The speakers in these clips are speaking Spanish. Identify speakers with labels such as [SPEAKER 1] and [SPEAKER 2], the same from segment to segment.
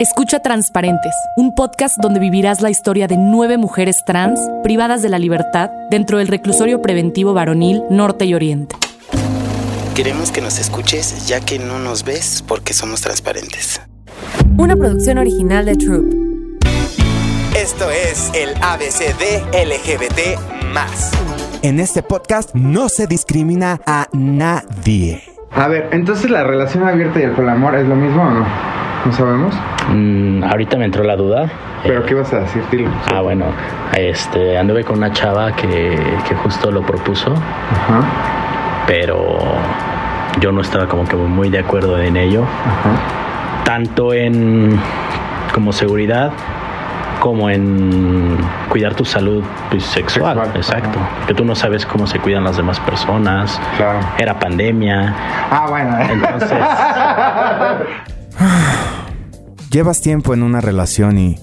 [SPEAKER 1] Escucha Transparentes, un podcast donde vivirás la historia de nueve mujeres trans privadas de la libertad dentro del reclusorio preventivo varonil Norte y Oriente.
[SPEAKER 2] Queremos que nos escuches ya que no nos ves porque somos transparentes.
[SPEAKER 1] Una producción original de Troop.
[SPEAKER 3] Esto es el ABCD LGBT.
[SPEAKER 4] En este podcast no se discrimina a nadie.
[SPEAKER 5] A ver, entonces la relación abierta y el poliamor es lo mismo o no? ¿No sabemos?
[SPEAKER 6] Mm, ahorita me entró la duda.
[SPEAKER 5] ¿Pero qué vas a decir, Tilo?
[SPEAKER 6] Ah, bueno, este, anduve con una chava que, que justo lo propuso. Ajá. Pero yo no estaba como que muy de acuerdo en ello. Ajá. Tanto en como seguridad como en cuidar tu salud pues, sexual, exacto. Que tú no sabes cómo se cuidan las demás personas. Claro. Era pandemia.
[SPEAKER 5] Ah, bueno.
[SPEAKER 4] Entonces. Llevas tiempo en una relación y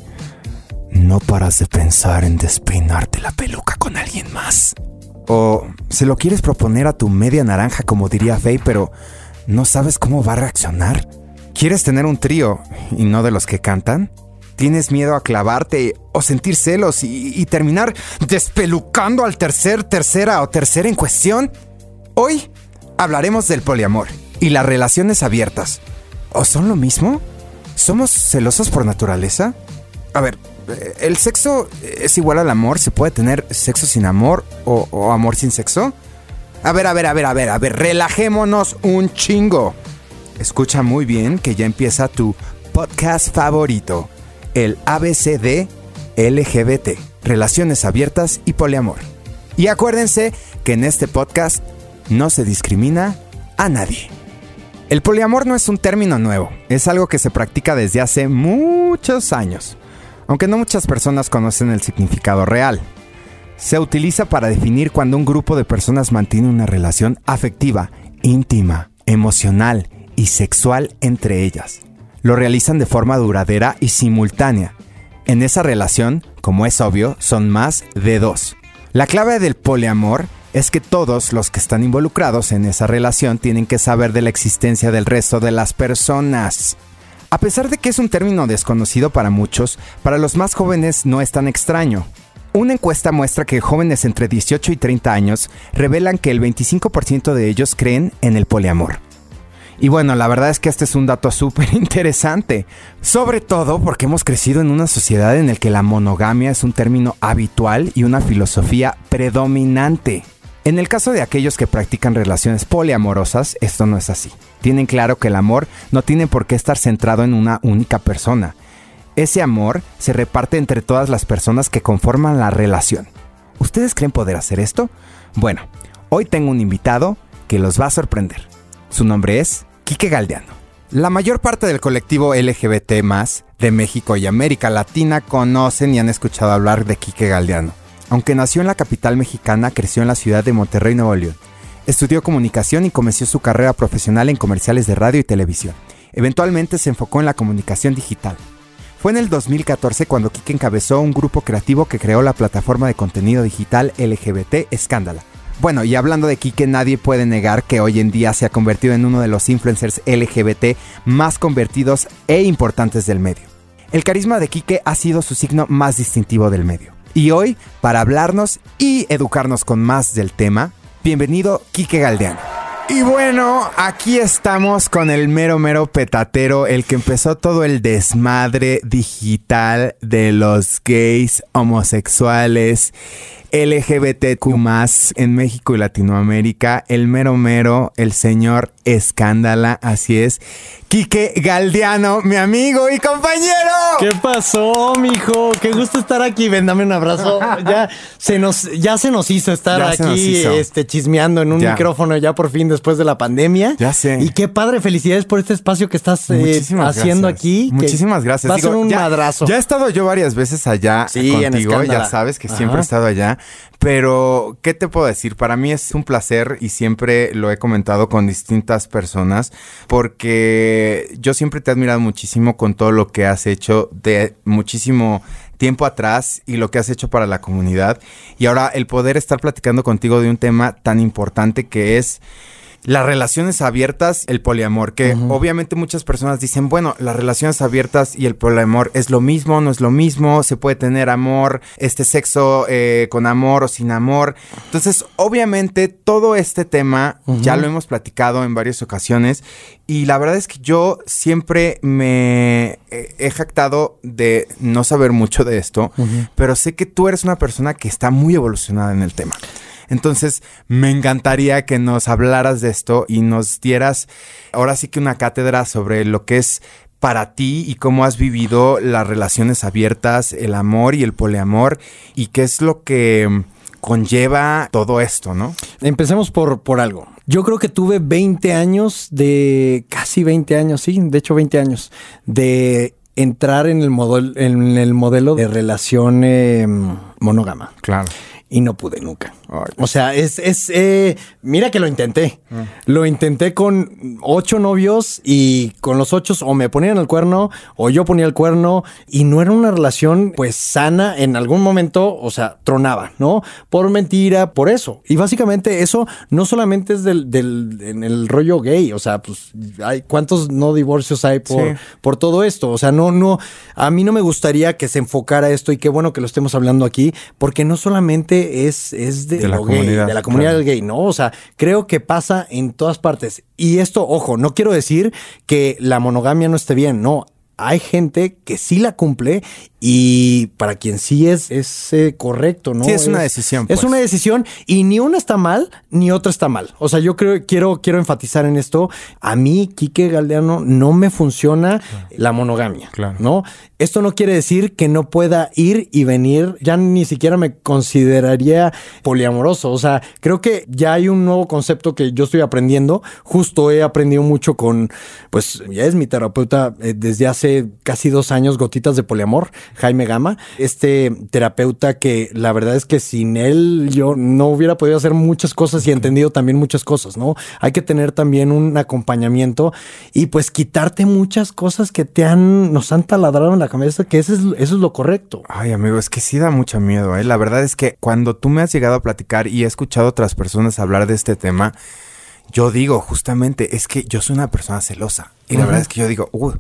[SPEAKER 4] no paras de pensar en despeinarte la peluca con alguien más. O se lo quieres proponer a tu media naranja, como diría Faye, pero no sabes cómo va a reaccionar. ¿Quieres tener un trío y no de los que cantan? ¿Tienes miedo a clavarte o sentir celos y, terminar despelucando al tercer, tercera o tercera en cuestión? Hoy hablaremos del poliamor y las relaciones abiertas. ¿O son lo mismo? ¿Somos celosos por naturaleza? A ver, ¿el sexo es igual al amor? ¿Se puede tener sexo sin amor o, o amor sin sexo? A ver, a ver, a ver, a ver, a ver, relajémonos un chingo. Escucha muy bien que ya empieza tu podcast favorito el ABCD LGBT, Relaciones Abiertas y Poliamor. Y acuérdense que en este podcast no se discrimina a nadie. El poliamor no es un término nuevo, es algo que se practica desde hace muchos años, aunque no muchas personas conocen el significado real. Se utiliza para definir cuando un grupo de personas mantiene una relación afectiva, íntima, emocional y sexual entre ellas lo realizan de forma duradera y simultánea. En esa relación, como es obvio, son más de dos. La clave del poliamor es que todos los que están involucrados en esa relación tienen que saber de la existencia del resto de las personas. A pesar de que es un término desconocido para muchos, para los más jóvenes no es tan extraño. Una encuesta muestra que jóvenes entre 18 y 30 años revelan que el 25% de ellos creen en el poliamor. Y bueno, la verdad es que este es un dato súper interesante, sobre todo porque hemos crecido en una sociedad en la que la monogamia es un término habitual y una filosofía predominante. En el caso de aquellos que practican relaciones poliamorosas, esto no es así. Tienen claro que el amor no tiene por qué estar centrado en una única persona. Ese amor se reparte entre todas las personas que conforman la relación. ¿Ustedes creen poder hacer esto? Bueno, hoy tengo un invitado que los va a sorprender. Su nombre es Quique Galdeano. La mayor parte del colectivo LGBT de México y América Latina conocen y han escuchado hablar de Quique Galdeano. Aunque nació en la capital mexicana, creció en la ciudad de Monterrey, Nuevo León. Estudió comunicación y comenzó su carrera profesional en comerciales de radio y televisión. Eventualmente se enfocó en la comunicación digital. Fue en el 2014 cuando Quique encabezó un grupo creativo que creó la plataforma de contenido digital LGBT Escándala, bueno, y hablando de Kike, nadie puede negar que hoy en día se ha convertido en uno de los influencers LGBT más convertidos e importantes del medio. El carisma de Kike ha sido su signo más distintivo del medio. Y hoy, para hablarnos y educarnos con más del tema, bienvenido Kike Galdeano. Y bueno, aquí estamos con el mero mero petatero, el que empezó todo el desmadre digital de los gays homosexuales LGBTQ en México y Latinoamérica, el mero mero, el señor Escándala, así es. Quique Galdiano, mi amigo y compañero.
[SPEAKER 7] ¿Qué pasó, mijo? Qué gusto estar aquí. Ven, dame un abrazo. Ya se nos, ya se nos hizo estar aquí Este, chismeando en un micrófono ya por fin después de la pandemia.
[SPEAKER 4] Ya sé.
[SPEAKER 7] Y qué padre, felicidades por este espacio que estás eh, haciendo aquí.
[SPEAKER 4] Muchísimas gracias.
[SPEAKER 7] Va a ser un madrazo.
[SPEAKER 4] Ya he estado yo varias veces allá contigo, ya sabes que siempre he estado allá. Pero, ¿qué te puedo decir? Para mí es un placer y siempre lo he comentado con distintas personas porque yo siempre te he admirado muchísimo con todo lo que has hecho de muchísimo tiempo atrás y lo que has hecho para la comunidad. Y ahora el poder estar platicando contigo de un tema tan importante que es las relaciones abiertas, el poliamor, que obviamente muchas personas dicen, bueno, las relaciones abiertas y el poliamor es lo mismo, no es lo mismo, se puede tener amor, este sexo eh, con amor o sin amor. Entonces, obviamente todo este tema ya lo hemos platicado en varias ocasiones y la verdad es que yo siempre me he jactado de no saber mucho de esto, pero sé que tú eres una persona que está muy evolucionada en el tema. Entonces, me encantaría que nos hablaras de esto y nos dieras ahora sí que una cátedra sobre lo que es para ti y cómo has vivido las relaciones abiertas, el amor y el poliamor y qué es lo que conlleva todo esto, ¿no?
[SPEAKER 7] Empecemos por, por algo. Yo creo que tuve 20 años de, casi 20 años, sí, de hecho 20 años, de entrar en el, modelo, en el modelo de relación em, monógama.
[SPEAKER 4] Claro
[SPEAKER 7] y no pude nunca. O sea, es, es eh, mira que lo intenté. Ah. Lo intenté con ocho novios y con los ocho o me ponían el cuerno o yo ponía el cuerno y no era una relación pues sana en algún momento, o sea, tronaba, ¿no? Por mentira, por eso. Y básicamente eso no solamente es del, del en el rollo gay, o sea, pues hay cuántos no divorcios hay por, por todo esto. O sea, no, no, a mí no me gustaría que se enfocara esto y qué bueno que lo estemos hablando aquí, porque no solamente es, es de, la comunidad, de la comunidad gay, ¿no? O sea, creo que pasa en todas partes. Y esto, ojo, no quiero decir que la monogamia no esté bien, no hay gente que sí la cumple y para quien sí es, es eh, correcto, ¿no?
[SPEAKER 4] Sí, es, una decisión.
[SPEAKER 7] Es
[SPEAKER 4] pues.
[SPEAKER 7] una decisión y ni una está mal, ni otra está mal. O sea, yo creo, quiero, quiero enfatizar en esto. A mí, Quique Galdeano, no me funciona la monogamia, claro. ¿no? Esto no quiere decir que no pueda ir y venir. Ya ni siquiera me consideraría poliamoroso. O sea, creo que ya hay un nuevo concepto que yo estoy aprendiendo. Justo he aprendido mucho con, pues ya es mi terapeuta eh, desde hace casi dos años, Gotitas de Poliamor. Jaime Gama, este terapeuta que la verdad es que sin él yo no hubiera podido hacer muchas cosas y entendido también muchas cosas, ¿no? Hay que tener también un acompañamiento y pues quitarte muchas cosas que te han, nos han taladrado en la cabeza, que eso es, eso es lo correcto.
[SPEAKER 4] Ay, amigo, es que sí da mucho miedo, ¿eh? La verdad es que cuando tú me has llegado a platicar y he escuchado a otras personas hablar de este tema, yo digo justamente, es que yo soy una persona celosa. Y la verdad es que yo digo, uh,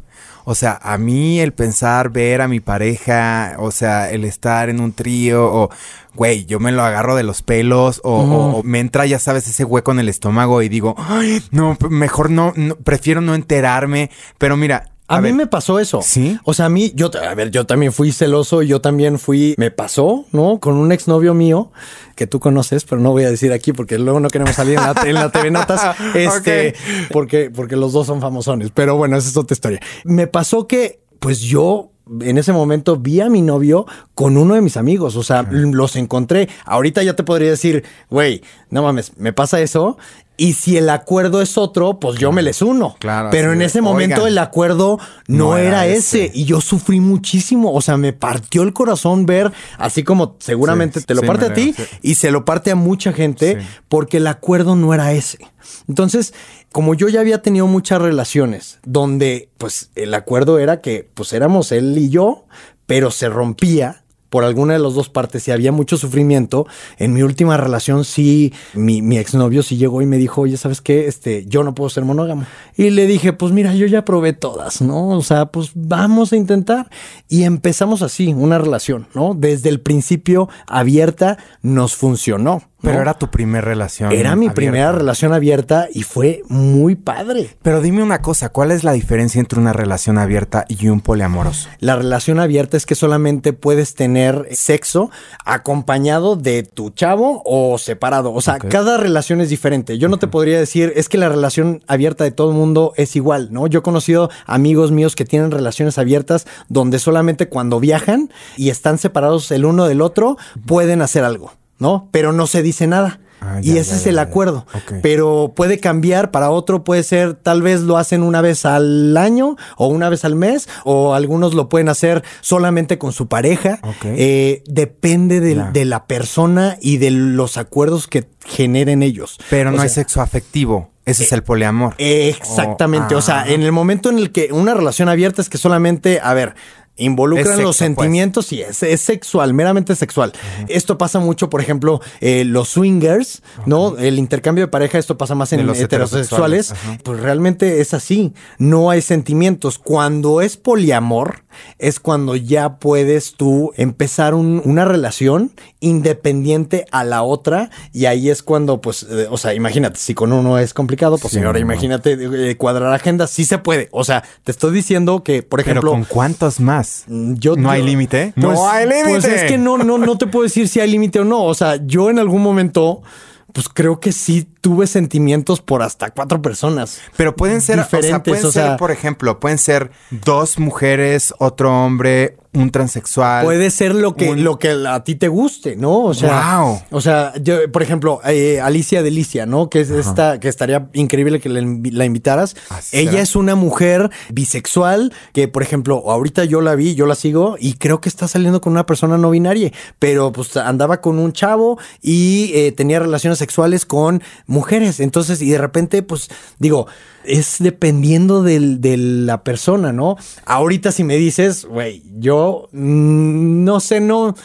[SPEAKER 4] o sea, a mí el pensar ver a mi pareja, o sea, el estar en un trío, o, güey, yo me lo agarro de los pelos, o, me entra, ya sabes, ese hueco en el estómago y digo, ay, no, mejor no, prefiero no enterarme. Pero mira,
[SPEAKER 7] a, mí me pasó eso.
[SPEAKER 4] Sí.
[SPEAKER 7] O sea, a mí, yo, a ver, yo también fui celoso, yo también fui, me pasó, ¿no? Con un exnovio mío que tú conoces, pero no voy a decir aquí porque luego no queremos salir en la, TV Notas, este, porque, porque los dos son famosones. Pero bueno, esa es otra historia. Me pasó que, pues yo en ese momento vi a mi novio con uno de mis amigos, o sea, los encontré. Ahorita ya te podría decir, güey, no mames, me pasa eso y si el acuerdo es otro, pues yo me les uno. Claro. Pero en ese momento el acuerdo no, era, ese. Y yo sufrí muchísimo. O sea, me partió el corazón ver, así como seguramente te lo parte a ti y se lo parte a mucha gente, porque el acuerdo no era ese. Entonces, como yo ya había tenido muchas relaciones donde, pues, el acuerdo era que, pues, éramos él y yo, pero se rompía por alguna de las dos partes y había mucho sufrimiento. En mi última relación sí, mi, mi exnovio sí llegó y me dijo, oye, ¿sabes qué? Este, yo no puedo ser monógamo. Y le dije, pues mira, yo ya probé todas, ¿no? O sea, pues vamos a intentar. Y empezamos así, una relación, ¿no? Desde el principio abierta nos funcionó.
[SPEAKER 4] Pero era tu primera relación.
[SPEAKER 7] Era mi primera relación abierta y fue muy padre.
[SPEAKER 4] Pero dime una cosa, ¿cuál es la diferencia entre una relación abierta y un poliamoroso?
[SPEAKER 7] La relación abierta es que solamente puedes tener sexo acompañado de tu chavo o separado. O sea, cada relación es diferente. Yo no te podría decir, es que la relación abierta de todo el mundo es igual, ¿no? Yo he conocido amigos míos que tienen relaciones abiertas donde solamente cuando viajan y están separados el uno del otro pueden hacer algo. ¿No? Pero no se dice nada. Ah, y ese es el acuerdo. Pero puede cambiar para otro, puede ser, tal vez lo hacen una vez al año o una vez al mes, o algunos lo pueden hacer solamente con su pareja. Eh, depende de, la persona y de los acuerdos que generen ellos.
[SPEAKER 4] Pero no hay sexo afectivo. Ese es el poliamor.
[SPEAKER 7] Exactamente. o sea, ah. en el momento en el que una relación abierta es que solamente, a ver, involucran
[SPEAKER 4] sexo,
[SPEAKER 7] los sentimientos y es, es sexual, meramente sexual. Esto pasa mucho, por ejemplo, eh, los swingers, ¿no? El intercambio de pareja, esto pasa más en
[SPEAKER 4] los
[SPEAKER 7] heterosexuales.
[SPEAKER 4] heterosexuales,
[SPEAKER 7] Pues realmente es así. No hay sentimientos. Cuando es poliamor, es cuando ya puedes tú empezar un- una relación independiente a la otra. Y ahí es cuando, pues, eh, o sea, imagínate, si con uno es complicado, pues
[SPEAKER 4] Sí,
[SPEAKER 7] ahora
[SPEAKER 4] no.
[SPEAKER 7] imagínate eh, cuadrar agendas. Sí se puede. O sea, te estoy diciendo que, por
[SPEAKER 4] Pero
[SPEAKER 7] ejemplo.
[SPEAKER 4] ¿con cuántos más?
[SPEAKER 7] Yo,
[SPEAKER 4] ¿No hay límite?
[SPEAKER 7] Pues-
[SPEAKER 4] ¡No hay límite!
[SPEAKER 7] Pues es que no, no, no te puedo decir si hay límite o no. O sea, yo en algún momento, pues creo que sí tuve sentimientos por hasta cuatro personas.
[SPEAKER 4] Pero pueden ser, o sea,
[SPEAKER 7] diferentes,
[SPEAKER 4] pueden
[SPEAKER 7] o sea-
[SPEAKER 4] ser, por ejemplo, pueden ser dos mujeres, otro hombre, un transexual.
[SPEAKER 7] Puede ser lo que,
[SPEAKER 4] un-
[SPEAKER 7] lo que a ti te guste, ¿no? O sea,
[SPEAKER 4] Wow.
[SPEAKER 7] o sea, yo, por ejemplo, eh, Alicia Delicia, ¿no? Que es esta, que estaría increíble que la, invi- la invitaras.
[SPEAKER 4] Así
[SPEAKER 7] Ella
[SPEAKER 4] será.
[SPEAKER 7] es una mujer bisexual que, por ejemplo, ahorita yo la vi, yo la sigo y creo que está saliendo con una persona no binaria, pero pues andaba con un chavo y eh, tenía relaciones sexuales con mujeres. Entonces, y de repente, pues digo, es dependiendo del- de la persona, ¿no? Ahorita si me dices, güey, yo mm, no sé, no.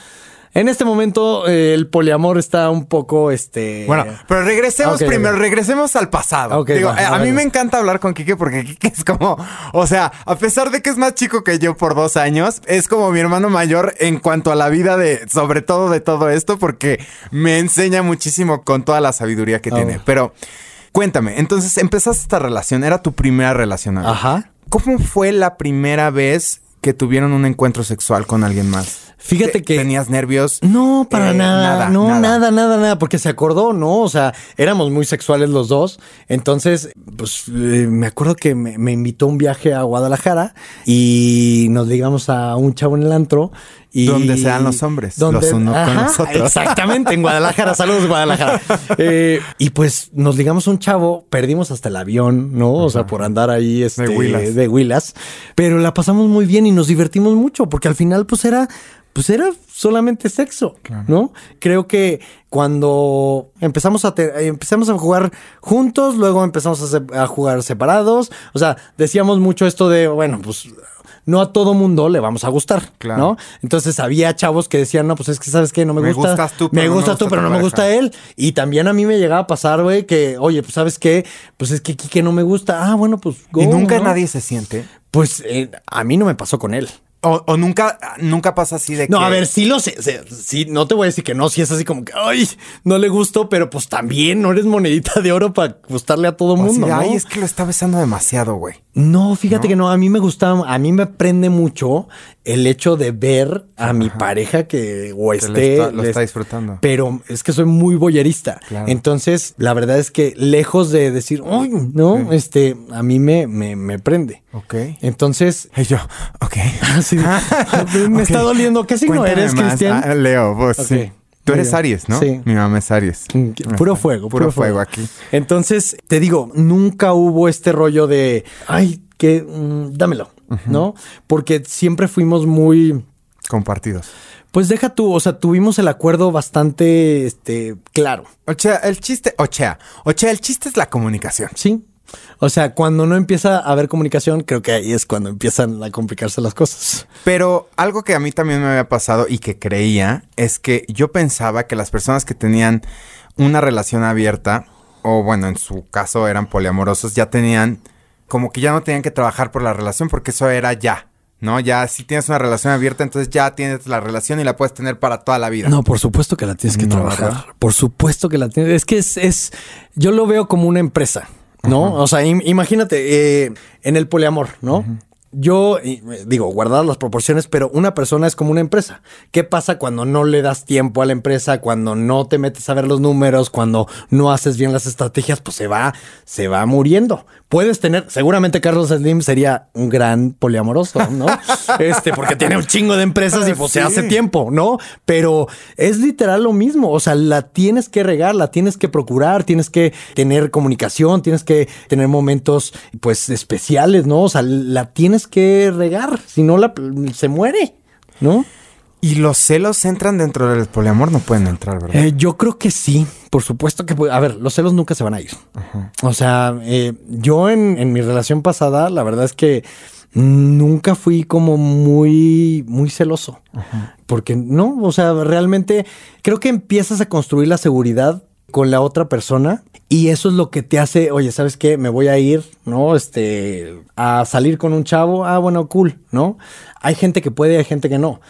[SPEAKER 7] En este momento eh, el poliamor está un poco, este...
[SPEAKER 4] Bueno, pero regresemos primero, regresemos al pasado. Digo, eh,
[SPEAKER 7] a
[SPEAKER 4] mí me encanta hablar con Kike porque Kike es como, o sea, a pesar de que es más chico que yo por dos años, es como mi hermano mayor en cuanto a la vida de, sobre todo de todo esto, porque me enseña muchísimo con toda la sabiduría que
[SPEAKER 7] Ah,
[SPEAKER 4] tiene. Pero cuéntame, entonces empezaste esta relación, era tu primera relación.
[SPEAKER 7] Ajá.
[SPEAKER 4] ¿Cómo fue la primera vez que tuvieron un encuentro sexual con alguien más?
[SPEAKER 7] Fíjate
[SPEAKER 4] ¿Te-
[SPEAKER 7] que-
[SPEAKER 4] ¿Tenías nervios?
[SPEAKER 7] No, para
[SPEAKER 4] Eh,
[SPEAKER 7] nada, no, nada. nada, nada, porque se acordó, ¿no? O sea, éramos muy sexuales los dos. Entonces, pues eh, me acuerdo que me, me invitó a un viaje a Guadalajara y nos ligamos a un chavo en el antro. Y
[SPEAKER 4] Donde se dan los hombres, los uno con los otros.
[SPEAKER 7] Exactamente, en Guadalajara, saludos Guadalajara. Eh, y pues nos ligamos un chavo, perdimos hasta el avión, ¿no? O sea, por andar ahí este,
[SPEAKER 4] huilas.
[SPEAKER 7] de huilas, pero la pasamos muy bien y nos divertimos mucho porque al final pues era pues era solamente sexo, ¿no? Creo que cuando empezamos a empezamos a jugar juntos, luego empezamos a, se- a jugar separados, o sea, decíamos mucho esto de, bueno, pues no a todo mundo le vamos a gustar,
[SPEAKER 4] Claro.
[SPEAKER 7] ¿no? Entonces había chavos que decían, no, pues es que sabes qué, no me,
[SPEAKER 4] Me
[SPEAKER 7] gusta,
[SPEAKER 4] gustas tú,
[SPEAKER 7] me
[SPEAKER 4] no me
[SPEAKER 7] gustas tú,
[SPEAKER 4] gusta
[SPEAKER 7] pero no me gusta él. Y también a mí me llegaba a pasar, güey, que, oye, pues sabes qué, pues es que Kike no me gusta. Ah, bueno, pues
[SPEAKER 4] ¿Y nunca
[SPEAKER 7] ¿no?
[SPEAKER 4] nadie se siente?
[SPEAKER 7] Pues eh, a mí no me pasó con él.
[SPEAKER 4] O, o nunca, nunca pasa así de
[SPEAKER 7] No,
[SPEAKER 4] que...
[SPEAKER 7] a ver, sí lo sé, sí, no te voy a decir que no, si es así como que, ay, no le gustó, pero pues también no eres monedita de oro para gustarle a todo
[SPEAKER 4] o así
[SPEAKER 7] mundo,
[SPEAKER 4] de,
[SPEAKER 7] ¿no?
[SPEAKER 4] Ay, es que lo está besando demasiado, güey.
[SPEAKER 7] No, fíjate que no, a mí me gusta, a mí me prende mucho el hecho de ver a mi pareja que o
[SPEAKER 4] Que
[SPEAKER 7] esté...
[SPEAKER 4] le está- lo está disfrutando.
[SPEAKER 7] Pero es que soy muy boyerista.
[SPEAKER 4] Claro.
[SPEAKER 7] Entonces, la verdad es que lejos de decir, ay, no, este, a mí me, me, me prende.
[SPEAKER 4] Ok.
[SPEAKER 7] Entonces,
[SPEAKER 4] Y yo, ok.
[SPEAKER 7] así, me
[SPEAKER 4] Ok.
[SPEAKER 7] está doliendo. ¿Qué signo
[SPEAKER 4] Cuéntame
[SPEAKER 7] eres. Cristian?
[SPEAKER 4] Ah, Leo, vos sí. Tú eres. Aries, ¿no?
[SPEAKER 7] Sí.
[SPEAKER 4] Mi mamá es Aries.
[SPEAKER 7] Mm, Puro fuego,
[SPEAKER 4] Puro, fuego aquí.
[SPEAKER 7] Entonces, te digo, nunca hubo este rollo de, ay, que mm, dámelo, ¿no? Porque siempre fuimos muy,
[SPEAKER 4] Compartidos.
[SPEAKER 7] pues deja tú, o sea, tuvimos el acuerdo bastante, este, claro,
[SPEAKER 4] O sea, el chiste, o sea, o sea, el chiste es la comunicación.
[SPEAKER 7] ¿sí? O sea, cuando no empieza a haber comunicación, creo que ahí es cuando empiezan a complicarse las cosas.
[SPEAKER 4] Pero algo que a mí también me había pasado y que creía es que yo pensaba que las personas que tenían una relación abierta, o bueno, en su caso eran poliamorosos, ya tenían, como que ya no tenían que trabajar por la relación porque eso era ya, ¿no? Ya si tienes una relación abierta, entonces ya tienes la relación y la puedes tener para toda la vida.
[SPEAKER 7] No, por supuesto que la tienes que
[SPEAKER 4] No,
[SPEAKER 7] trabajar.
[SPEAKER 4] ¿verdad?
[SPEAKER 7] Por supuesto que la tienes. Es que es, es, yo lo veo como una empresa, ¿no? O sea, im- imagínate, eh, en el poliamor, ¿no? Yo digo, guardar las proporciones, pero una persona es como una empresa. ¿Qué pasa cuando no le das tiempo a la empresa, cuando no te metes a ver los números, cuando no haces bien las estrategias? Pues se va, se va muriendo. Puedes tener, seguramente Carlos Slim sería un gran poliamoroso, ¿no? este, porque tiene un chingo de empresas y pues se hace tiempo, ¿no? Pero es literal lo mismo. O sea, la tienes que regar, la tienes que procurar, tienes que tener comunicación, tienes que tener momentos, pues, especiales, ¿no? O sea, la tienes que regar, si no, la, se muere, ¿no?
[SPEAKER 4] Y los celos entran dentro del poliamor, no pueden entrar, ¿verdad?
[SPEAKER 7] Eh, yo creo que sí, por supuesto que... puede- A ver, los celos nunca se van a ir. O sea, eh, yo en, en mi relación pasada, la verdad es que nunca fui como muy, muy celoso. Porque no, o sea, realmente creo que empiezas a construir la seguridad con la otra persona y eso es lo que te hace, oye, ¿sabes qué? Me voy a ir, ¿no? Este, a salir con un chavo. Ah, bueno, cool, ¿no? Hay gente que puede, hay gente que no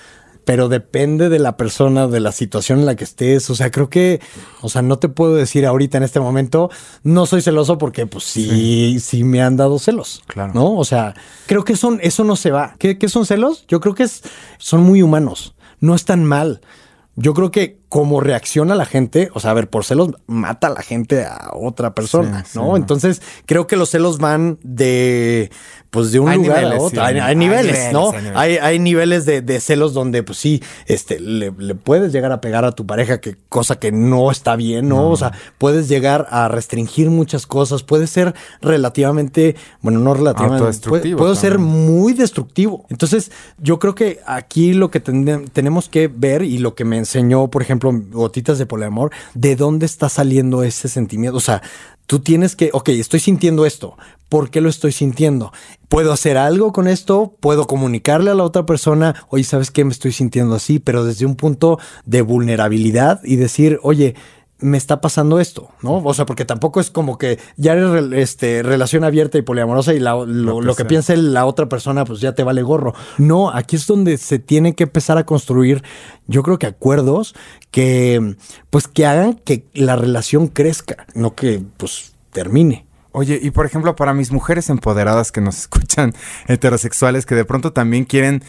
[SPEAKER 7] pero depende de la persona, de la situación en la que estés. O sea, creo que, o sea, no te puedo decir ahorita en este momento, no soy celoso porque, pues sí, sí, me han dado celos. Claro. ¿No? O sea, creo que son, eso no se va. ¿Qué, qué son celos? Yo creo que es, son muy humanos. No están mal. Yo creo que como reacciona la gente, o sea, a ver, por celos mata a la gente a otra persona, ¿no? Entonces, creo que los celos van de, pues, de un lugar a otro. hay, niveles, ¿no? Hay, hay, niveles de, celos donde, pues sí, este, le, puedes llegar a pegar a tu pareja, que cosa que no está bien, ¿no? O sea, puedes llegar a restringir muchas cosas, puede ser relativamente, bueno, no relativamente, puede, puede ser muy destructivo. Entonces, yo creo que aquí lo que tenemos que ver y lo que me enseñó, por ejemplo, gotitas de poliamor, ¿de dónde está saliendo ese sentimiento? O sea, tú tienes que, ok, estoy sintiendo esto. ¿Por qué lo estoy sintiendo? ¿Puedo hacer algo con esto? ¿Puedo comunicarle a la otra persona? Oye, ¿sabes qué? Me estoy sintiendo así, pero desde un punto de vulnerabilidad y decir, oye, me está pasando esto, ¿no? O sea, porque tampoco es como que ya eres este, relación abierta y poliamorosa y lo, lo, que piense la otra persona, pues ya te vale gorro. No, aquí es donde se tiene que empezar a construir, yo creo que acuerdos que, pues, que hagan que la relación crezca, no que, pues, termine.
[SPEAKER 4] Oye, y por ejemplo, para mis mujeres empoderadas que nos escuchan, heterosexuales, que de pronto también quieren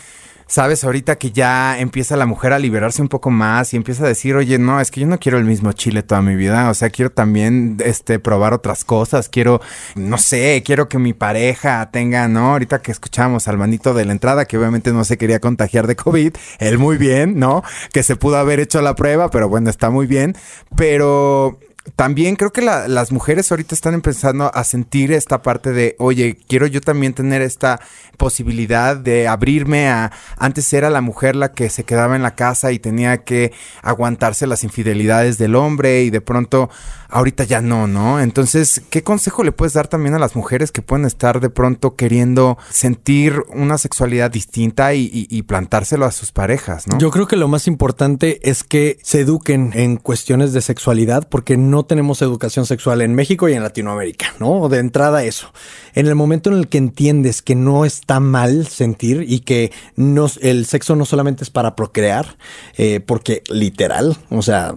[SPEAKER 4] sabes, ahorita que ya empieza la mujer a liberarse un poco más y empieza a decir, oye, no, es que yo no quiero el mismo chile toda mi vida, o sea, quiero también, este, probar otras cosas, quiero, no sé, quiero que mi pareja tenga, ¿no? Ahorita que escuchamos al manito de la entrada, que obviamente no se quería contagiar de COVID, él muy bien, ¿no? Que se pudo haber hecho la prueba, pero bueno, está muy bien, pero también creo que las mujeres ahorita están empezando a sentir esta parte de, oye, quiero yo también tener esta posibilidad de abrirme a... Antes era la mujer la que se quedaba en la casa y tenía que aguantarse las infidelidades del hombre y de pronto ahorita ya no, ¿no? Entonces, ¿qué consejo le puedes dar también a las mujeres que pueden estar de pronto queriendo sentir una sexualidad distinta y, y plantárselo a sus parejas, ¿no?
[SPEAKER 7] Yo creo que lo más importante es que se eduquen en cuestiones de sexualidad porque no tenemos educación sexual en México y en Latinoamérica, ¿no? De entrada eso. En el momento en el que entiendes que no está mal sentir y que no, el sexo no solamente es para procrear, eh, porque literal, o sea,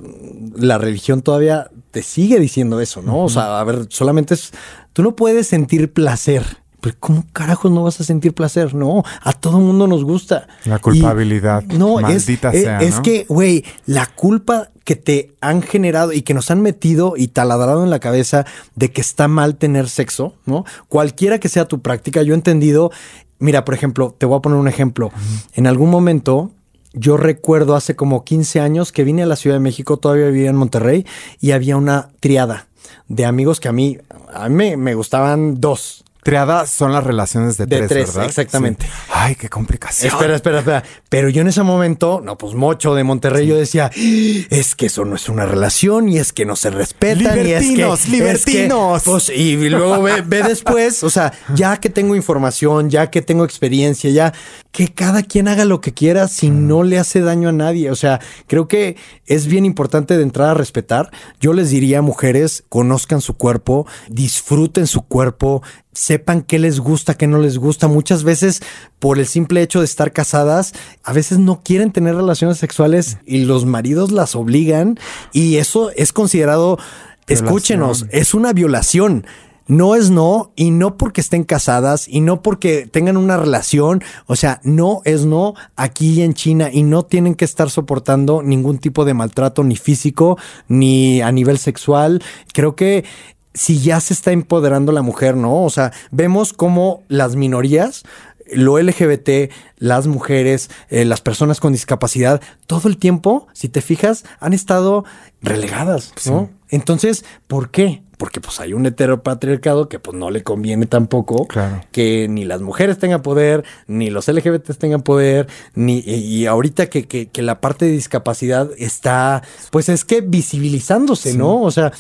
[SPEAKER 7] la religión todavía te sigue diciendo eso, ¿no? O sea, a ver, solamente es, tú no puedes sentir placer. Pero ¿cómo carajos no vas a sentir placer? No, a todo mundo nos gusta.
[SPEAKER 4] La culpabilidad. no, maldita
[SPEAKER 7] es,
[SPEAKER 4] sea.
[SPEAKER 7] Es, que, güey, la culpa que te han generado y que nos han metido y taladrado en la cabeza de que está mal tener sexo, ¿no? Cualquiera que sea tu práctica, yo he entendido, mira, por ejemplo, te voy a poner un ejemplo. En algún momento yo recuerdo hace como 15 años que vine a la Ciudad de México, todavía vivía en Monterrey, y había una triada de amigos que a mí, a mí me gustaban dos.
[SPEAKER 4] Triada son las relaciones de, tres, tres, ¿verdad?
[SPEAKER 7] Exactamente.
[SPEAKER 4] Ay, qué complicación.
[SPEAKER 7] Espera, espera, espera. Pero yo en ese momento, no, pues mocho de Monterrey, yo decía, es que eso no es una relación y es que no se respetan.
[SPEAKER 4] Libertinos,
[SPEAKER 7] y
[SPEAKER 4] libertinos.
[SPEAKER 7] pues, y luego ve, ve después, o sea, ya que tengo información, ya que tengo experiencia, ya que cada quien haga lo que quiera si mm. no le hace daño a nadie. O sea, creo que es bien importante de entrar a respetar. Yo les diría, mujeres, conozcan su cuerpo, disfruten su cuerpo, sepan qué les gusta, qué no les gusta. Muchas veces, por el simple hecho de estar casadas, a veces no quieren tener relaciones sexuales y los maridos las obligan y eso es considerado, escúchenos, es una violación. No es no y no porque estén casadas y no porque tengan una relación. O sea, no es no aquí en China y no tienen que estar soportando ningún tipo de maltrato ni físico ni a nivel sexual. Creo que si ya se está empoderando la mujer, ¿no? O sea, vemos cómo las minorías, lo LGBT, las mujeres, eh, las personas con discapacidad, todo el tiempo, si te fijas, han estado relegadas, ¿no? Entonces, ¿por qué? Porque pues hay un heteropatriarcado que pues no le conviene tampoco que ni las mujeres tengan poder, ni los LGBT tengan poder, ni y ahorita que, que, la parte de discapacidad está, pues es que visibilizándose, ¿no? O sea,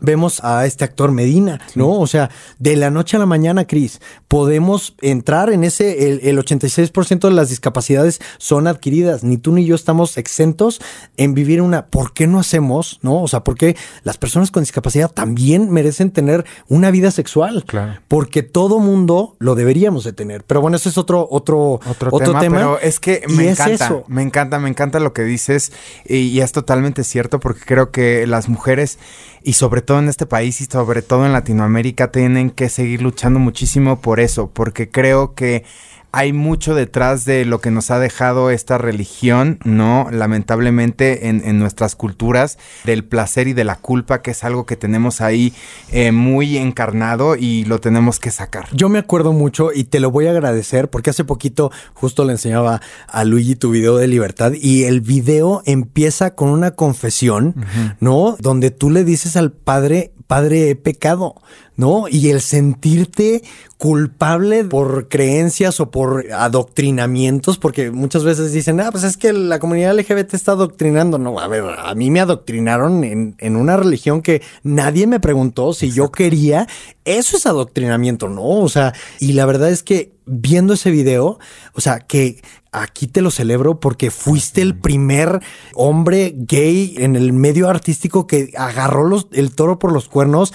[SPEAKER 7] vemos a este actor Medina, ¿no? O sea, de la noche a la mañana, Cris, podemos entrar en ese, el, el 86% de las discapacidades son adquiridas. Ni tú ni yo estamos exentos en vivir una. ¿Por qué no hacemos, no? O sea, ¿por qué las personas con discapacidad también merecen tener una vida sexual?
[SPEAKER 4] Claro.
[SPEAKER 7] Porque todo mundo lo deberíamos de tener. Pero bueno, ese es otro, otro, otro, tema,
[SPEAKER 4] Pero es que me encanta, me encanta, me encanta lo que dices y, y es totalmente cierto porque creo que las mujeres y sobre todo en este país y sobre todo en Latinoamérica tienen que seguir luchando muchísimo por eso, porque creo que hay mucho detrás de lo que nos ha dejado esta religión, ¿no? Lamentablemente en, en nuestras culturas, del placer y de la culpa, que es algo que tenemos ahí eh, muy encarnado y lo tenemos que sacar.
[SPEAKER 7] Yo me acuerdo mucho y te lo voy a agradecer porque hace poquito justo le enseñaba a Luigi tu video de libertad y el video empieza con una confesión, ¿no? Donde tú le dices al padre, padre, he pecado. ¿No? Y el sentirte culpable por creencias o por adoctrinamientos, porque muchas veces dicen, ah, pues es que la comunidad LGBT está adoctrinando. No, a ver, a mí me adoctrinaron en, en una religión que nadie me preguntó si yo quería. Eso es adoctrinamiento, ¿no? O sea, y la verdad es que viendo ese video, o sea, que aquí te lo celebro porque fuiste el primer hombre gay en el medio artístico que agarró los, el toro por los cuernos,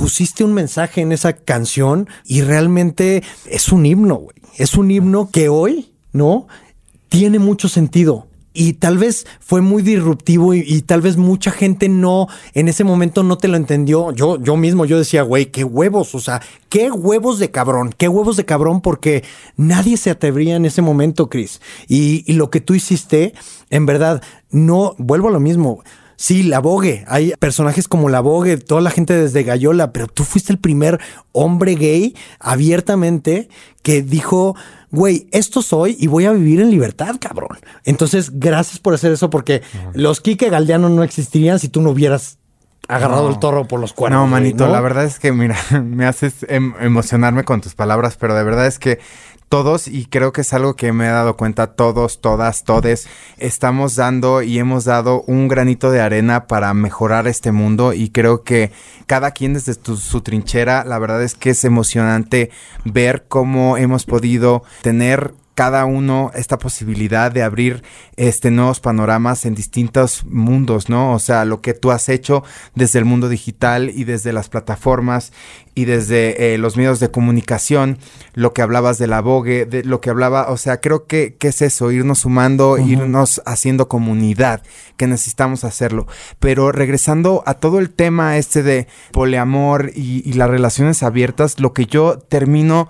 [SPEAKER 7] pusiste un mensaje en esa canción y realmente es un himno, güey. Es un himno que hoy, ¿no? Tiene mucho sentido. Y tal vez fue muy disruptivo y, tal vez mucha gente no, en ese momento no te lo entendió. Yo, yo mismo, yo decía, güey, qué huevos, o sea, qué huevos de cabrón, qué huevos de cabrón, porque nadie se atrevería en ese momento, Chris. Y lo que tú hiciste, en verdad, no, vuelvo a lo mismo. Sí, la Vogue. Hay personajes como la Vogue, toda la gente desde Gallola, pero tú fuiste el primer hombre gay abiertamente que dijo, güey, esto soy y voy a vivir en libertad, cabrón. Entonces, gracias por hacer eso, porque uh -huh. los Quique Galdiano no existirían si tú no hubieras agarrado no. el toro por los cuernos.
[SPEAKER 4] No, manito, ¿no? la verdad es que, mira, me haces em emocionarme con tus palabras, pero de verdad es que todos, y creo que es algo que me he dado cuenta, todos, todas, todes, estamos dando y hemos dado un granito de arena para mejorar este mundo y creo que cada quien desde su trinchera, la verdad es que es emocionante ver cómo hemos podido tener cada uno esta posibilidad de abrir este nuevos panoramas en distintos mundos, ¿no? O sea, lo que tú has hecho desde el mundo digital y desde las plataformas y desde eh, los medios de comunicación, lo que hablabas de la Vogue, de lo que hablaba, o sea, creo que, que es eso, irnos sumando, uh -huh. irnos haciendo comunidad, que necesitamos hacerlo. Pero regresando a todo el tema este de poliamor y, y las relaciones abiertas, lo que yo termino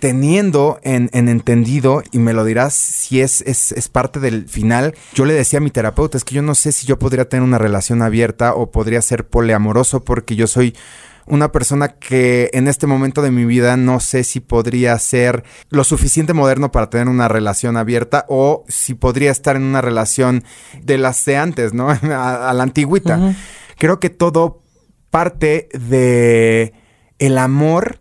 [SPEAKER 4] teniendo en, en, entendido, y me lo dirás si es, es, es, parte del final, yo le decía a mi terapeuta, es que yo no sé si yo podría tener una relación abierta o podría ser poliamoroso porque yo soy una persona que en este momento de mi vida no sé si podría ser lo suficiente moderno para tener una relación abierta o si podría estar en una relación de las de antes, ¿no? A, a la antigüita. Uh -huh. Creo que todo parte de el amor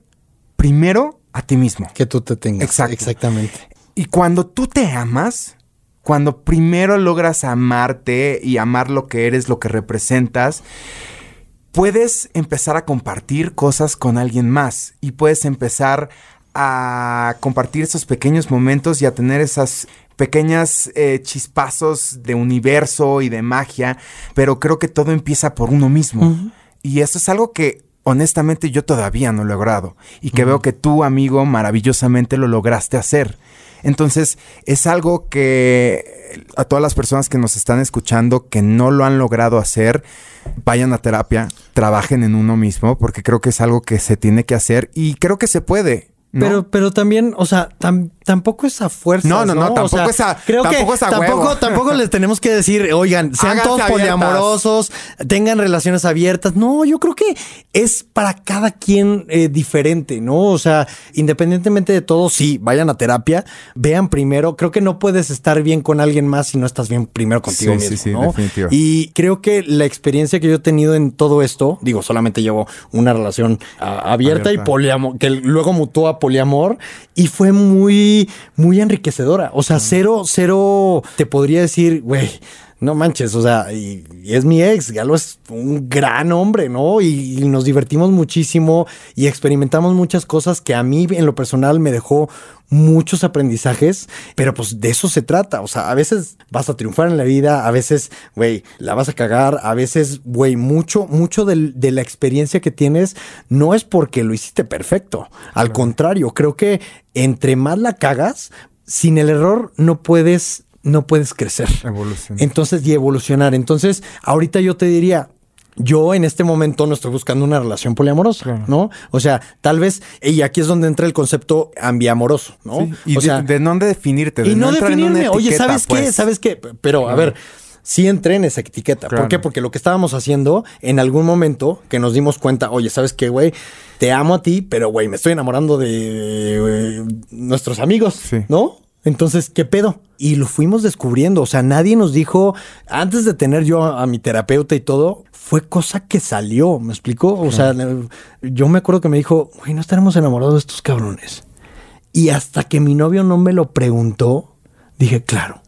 [SPEAKER 4] primero a ti mismo.
[SPEAKER 7] Que tú te tengas.
[SPEAKER 4] Exacto.
[SPEAKER 7] Exactamente.
[SPEAKER 4] Y cuando tú te amas, cuando primero logras amarte y amar lo que eres, lo que representas, puedes empezar a compartir cosas con alguien más y puedes empezar a compartir esos pequeños momentos y a tener esas pequeñas eh, chispazos de universo y de magia, pero creo que todo empieza por uno mismo. Uh -huh. Y eso es algo que honestamente yo todavía no he logrado y que uh -huh. veo que tú, amigo, maravillosamente lo lograste hacer. Entonces, es algo que a todas las personas que nos están escuchando que no lo han logrado hacer, vayan a terapia, trabajen en uno mismo, porque creo que es algo que se tiene que hacer y creo que se puede.
[SPEAKER 7] ¿No? Pero, pero también, o sea, tam, tampoco es a fuerza.
[SPEAKER 4] No, no, no, tampoco o sea, es a
[SPEAKER 7] Creo
[SPEAKER 4] tampoco
[SPEAKER 7] que
[SPEAKER 4] es a
[SPEAKER 7] tampoco,
[SPEAKER 4] huevo.
[SPEAKER 7] tampoco les tenemos que decir, oigan, sean
[SPEAKER 4] Háganse
[SPEAKER 7] todos
[SPEAKER 4] abiertas.
[SPEAKER 7] poliamorosos, tengan relaciones abiertas. No, yo creo que es para cada quien eh, diferente, ¿no? O sea, independientemente de todo, sí, vayan a terapia, vean primero. Creo que no puedes estar bien con alguien más si no estás bien primero contigo
[SPEAKER 4] Sí,
[SPEAKER 7] mismo,
[SPEAKER 4] sí, sí,
[SPEAKER 7] ¿no?
[SPEAKER 4] definitivo.
[SPEAKER 7] Y creo que la experiencia que yo he tenido en todo esto, digo, solamente llevo una relación a, abierta,
[SPEAKER 4] Abierta.
[SPEAKER 7] y poliamor, que luego mutó a poliamor y fue muy, muy enriquecedora. O sea, cero, cero, te podría decir, güey, no manches, o sea, y, es mi ex, Galo es un gran hombre, ¿no? Y, y, nos divertimos muchísimo y experimentamos muchas cosas que a mí en lo personal me dejó muchos aprendizajes, pero pues de eso se trata, o sea, a veces vas a triunfar en la vida, a veces, güey, la vas a cagar, a veces, güey, mucho, mucho de, de, la experiencia que tienes no es porque lo hiciste perfecto, al contrario, creo que entre más la cagas, sin el error no puedes no puedes crecer.
[SPEAKER 4] Evolucionar.
[SPEAKER 7] Entonces, y evolucionar. Entonces, ahorita yo te diría, yo en este momento no estoy buscando una relación poliamorosa, claro. ¿no? O sea, tal vez, y aquí es donde entra el concepto ambiamoroso, ¿no?
[SPEAKER 4] Sí, y
[SPEAKER 7] o
[SPEAKER 4] de,
[SPEAKER 7] sea,
[SPEAKER 4] de, no definirte. De
[SPEAKER 7] y no,
[SPEAKER 4] no
[SPEAKER 7] definirme.
[SPEAKER 4] Etiqueta,
[SPEAKER 7] Oye, ¿sabes
[SPEAKER 4] pues.
[SPEAKER 7] qué? ¿Sabes qué? Pero, a ver. Sí entré en esa etiqueta.
[SPEAKER 4] Claro.
[SPEAKER 7] ¿Por qué? Porque lo que estábamos haciendo en algún momento que nos dimos cuenta, oye, ¿sabes qué, güey? Te amo a ti, pero, güey, me estoy enamorando de eh, nuestros amigos,
[SPEAKER 4] Sí.
[SPEAKER 7] ¿no? Entonces, ¿qué pedo? Y lo fuimos descubriendo. O sea, nadie nos dijo, antes de tener yo a, a mi terapeuta y todo, fue cosa que salió. ¿Me explicó? O sea, yo me acuerdo que me dijo, güey, no estaremos enamorados de estos cabrones. Y hasta que mi novio no me lo preguntó, dije, claro,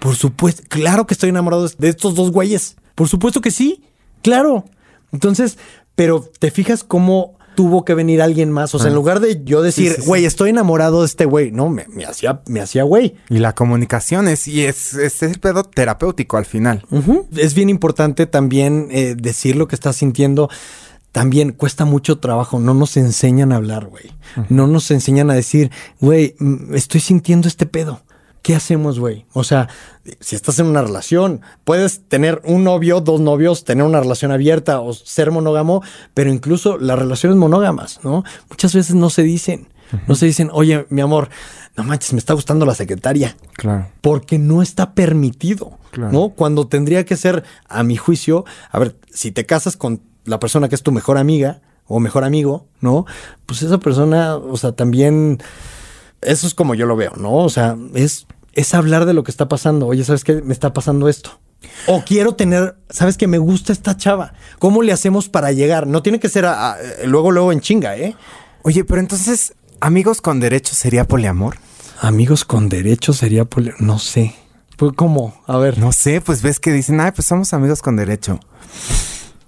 [SPEAKER 7] por supuesto, claro que estoy enamorado de estos dos güeyes. Por supuesto que sí, claro. Entonces, pero te fijas cómo tuvo que venir alguien más. O sea, en lugar de yo decir,
[SPEAKER 4] Sí, sí, sí.
[SPEAKER 7] güey, estoy enamorado de este güey, no, me, me hacía, me hacía güey.
[SPEAKER 4] Y la comunicación es, y es, es el pedo terapéutico al final.
[SPEAKER 7] Es bien importante también eh, decir lo que estás sintiendo. También cuesta mucho trabajo. No nos enseñan a hablar, güey. No nos enseñan a decir, güey, mm, estoy sintiendo este pedo. ¿Qué hacemos, güey? O sea, si estás en una relación, puedes tener un novio, dos novios, tener una relación abierta o ser monógamo, pero incluso las relaciones monógamas, ¿no? Muchas veces no se dicen. No se dicen, oye, mi amor, no manches, me está gustando la secretaria
[SPEAKER 4] Claro.
[SPEAKER 7] porque no está permitido,
[SPEAKER 4] Claro.
[SPEAKER 7] ¿no? Cuando tendría que ser, a mi juicio, a ver, si te casas con la persona que es tu mejor amiga o mejor amigo, ¿no? Pues esa persona, o sea, también, eso es como yo lo veo, ¿no? O sea, es, es hablar de lo que está pasando. Oye, ¿sabes qué? Me está pasando esto. O quiero tener, ¿sabes que Me gusta esta chava. ¿Cómo le hacemos para llegar? No tiene que ser a- a- luego, luego en chinga, ¿eh?
[SPEAKER 4] Oye, pero entonces, amigos con derecho sería poliamor?
[SPEAKER 7] Amigos con derecho sería, poli- no sé. Pues, ¿Cómo? A ver.
[SPEAKER 4] No sé, pues ves que dicen, ay, pues somos amigos con derecho.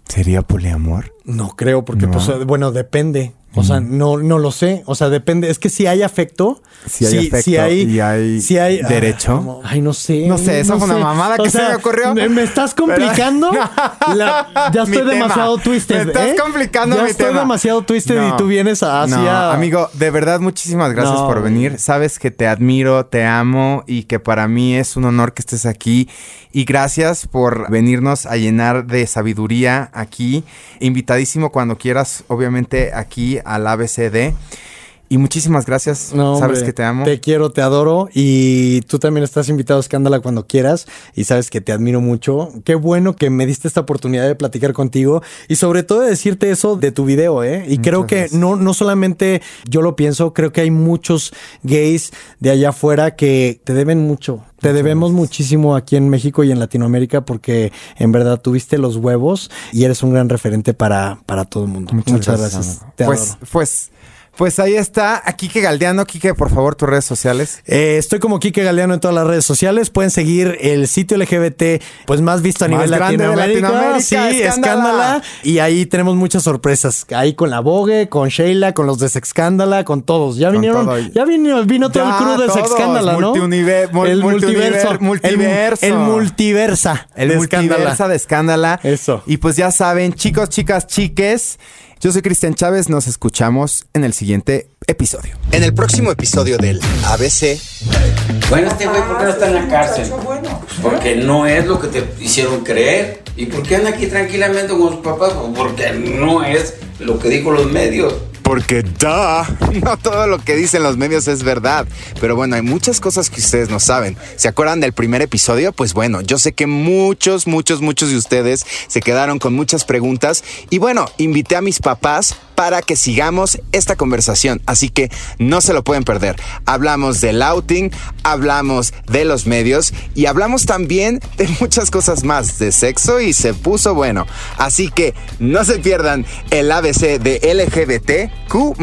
[SPEAKER 4] ¿Sería poliamor?
[SPEAKER 7] No creo, porque,
[SPEAKER 4] No.
[SPEAKER 7] pues, eh, bueno, depende. O sea, no, no lo sé. O sea, depende. Es que si hay afecto,
[SPEAKER 4] Si hay afecto y hay
[SPEAKER 7] si hay ah,
[SPEAKER 4] derecho.
[SPEAKER 7] ay, no sé.
[SPEAKER 4] No sé, esa fue una mamada
[SPEAKER 7] O
[SPEAKER 4] que se me ocurrió.
[SPEAKER 7] Me, me estás complicando. la- ya estoy demasiado twisted.
[SPEAKER 4] Me estás
[SPEAKER 7] ¿eh?
[SPEAKER 4] complicando
[SPEAKER 7] Ya
[SPEAKER 4] mi
[SPEAKER 7] estoy
[SPEAKER 4] tema.
[SPEAKER 7] demasiado twisted
[SPEAKER 4] No.
[SPEAKER 7] y tú vienes a-
[SPEAKER 4] No,
[SPEAKER 7] hacia.
[SPEAKER 4] amigo, de verdad, muchísimas gracias
[SPEAKER 7] No,
[SPEAKER 4] por venir. Sabes que te admiro, te amo y que para mí es un honor que estés aquí. Y gracias por venirnos a llenar de sabiduría aquí. Invitadísimo cuando quieras, obviamente, aquí al ABCD. Y muchísimas gracias.
[SPEAKER 7] No,
[SPEAKER 4] sabes
[SPEAKER 7] hombre,
[SPEAKER 4] que te amo.
[SPEAKER 7] Te quiero, te adoro. Y tú también estás invitado a Escándala cuando quieras. Y sabes que te admiro mucho. Qué bueno que me diste esta oportunidad de platicar contigo. Y sobre todo de decirte eso de tu video, ¿eh? Y creo que
[SPEAKER 4] gracias.
[SPEAKER 7] no, no solamente yo lo pienso, creo que hay muchos gays de allá afuera que te deben mucho. Te debemos muchísimo aquí en México y en Latinoamérica porque en verdad tuviste los huevos y eres un gran referente para, para todo el mundo. Muchas, gracias.
[SPEAKER 4] amigo.
[SPEAKER 7] Te
[SPEAKER 4] pues,
[SPEAKER 7] adoro.
[SPEAKER 4] pues, pues ahí está. A Kike Galdeano. Kike, por favor, tus redes sociales.
[SPEAKER 7] Eh, estoy como Kike Galeano en todas las redes sociales. Pueden seguir el sitio LGBT, pues más visto a
[SPEAKER 4] Más
[SPEAKER 7] nivel
[SPEAKER 4] grande de
[SPEAKER 7] Latinoamérica.
[SPEAKER 4] Latinoamérica,
[SPEAKER 7] Sí,
[SPEAKER 4] Escándala.
[SPEAKER 7] escándala. Y ahí tenemos muchas sorpresas. Ahí con la Vogue, con Sheila, con los de Sexcándala, con todos. Ya
[SPEAKER 4] Con
[SPEAKER 7] vinieron,
[SPEAKER 4] todo.
[SPEAKER 7] ya vino, vino todo
[SPEAKER 4] Ya,
[SPEAKER 7] el crew de. Sexcándala, ¿no?
[SPEAKER 4] Multiuniver- mul-
[SPEAKER 7] el multiverso.
[SPEAKER 4] multiverso.
[SPEAKER 7] El, el multiversa.
[SPEAKER 4] El
[SPEAKER 7] de
[SPEAKER 4] multiversa
[SPEAKER 7] Escándala.
[SPEAKER 4] de escándala.
[SPEAKER 7] Eso.
[SPEAKER 4] Y pues ya saben, chicos, chicas, chiques. Yo soy Cristian Chávez. Nos escuchamos en el siguiente episodio.
[SPEAKER 3] En el próximo episodio del ABC,
[SPEAKER 8] Bueno, este güey, ¿por qué no está en la cárcel? Pues porque no es lo que te hicieron creer. ¿Y por qué anda aquí tranquilamente con sus papás? Porque no es lo que dijo los medios.
[SPEAKER 3] Porque da, no todo lo que dicen los medios es verdad. Pero bueno, hay muchas cosas que ustedes no saben. ¿Se acuerdan del primer episodio? Pues bueno, yo sé que muchos, muchos, muchos de ustedes se quedaron con muchas preguntas. Y bueno, invité a mis papás para que sigamos esta conversación. Así que no se lo pueden perder. Hablamos del outing, hablamos de los medios y hablamos también de muchas cosas más, de sexo y se puso bueno. Así que no se pierdan el ABC de LGBTQ.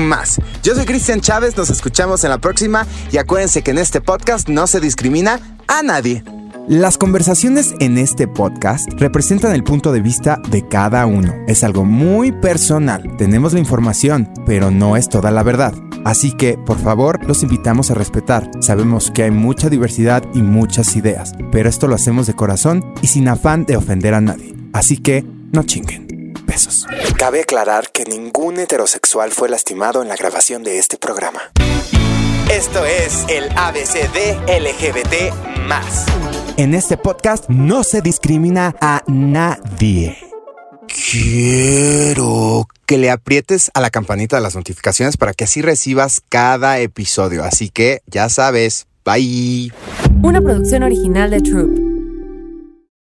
[SPEAKER 3] Yo soy Cristian Chávez, nos escuchamos en la próxima y acuérdense que en este podcast no se discrimina a nadie.
[SPEAKER 4] Las conversaciones en este podcast representan el punto de vista de cada uno. Es algo muy personal. Tenemos la información, pero no es toda la verdad. Así que, por favor, los invitamos a respetar. Sabemos que hay mucha diversidad y muchas ideas, pero esto lo hacemos de corazón y sin afán de ofender a nadie. Así que, no chinguen. Besos. Cabe aclarar que ningún heterosexual fue lastimado en la grabación de este programa. Esto es el ABCD LGBT En este podcast no se discrimina a nadie.
[SPEAKER 3] Quiero que le aprietes a la campanita de las notificaciones para que así recibas cada episodio. Así que ya sabes, bye.
[SPEAKER 1] Una producción original de Troop.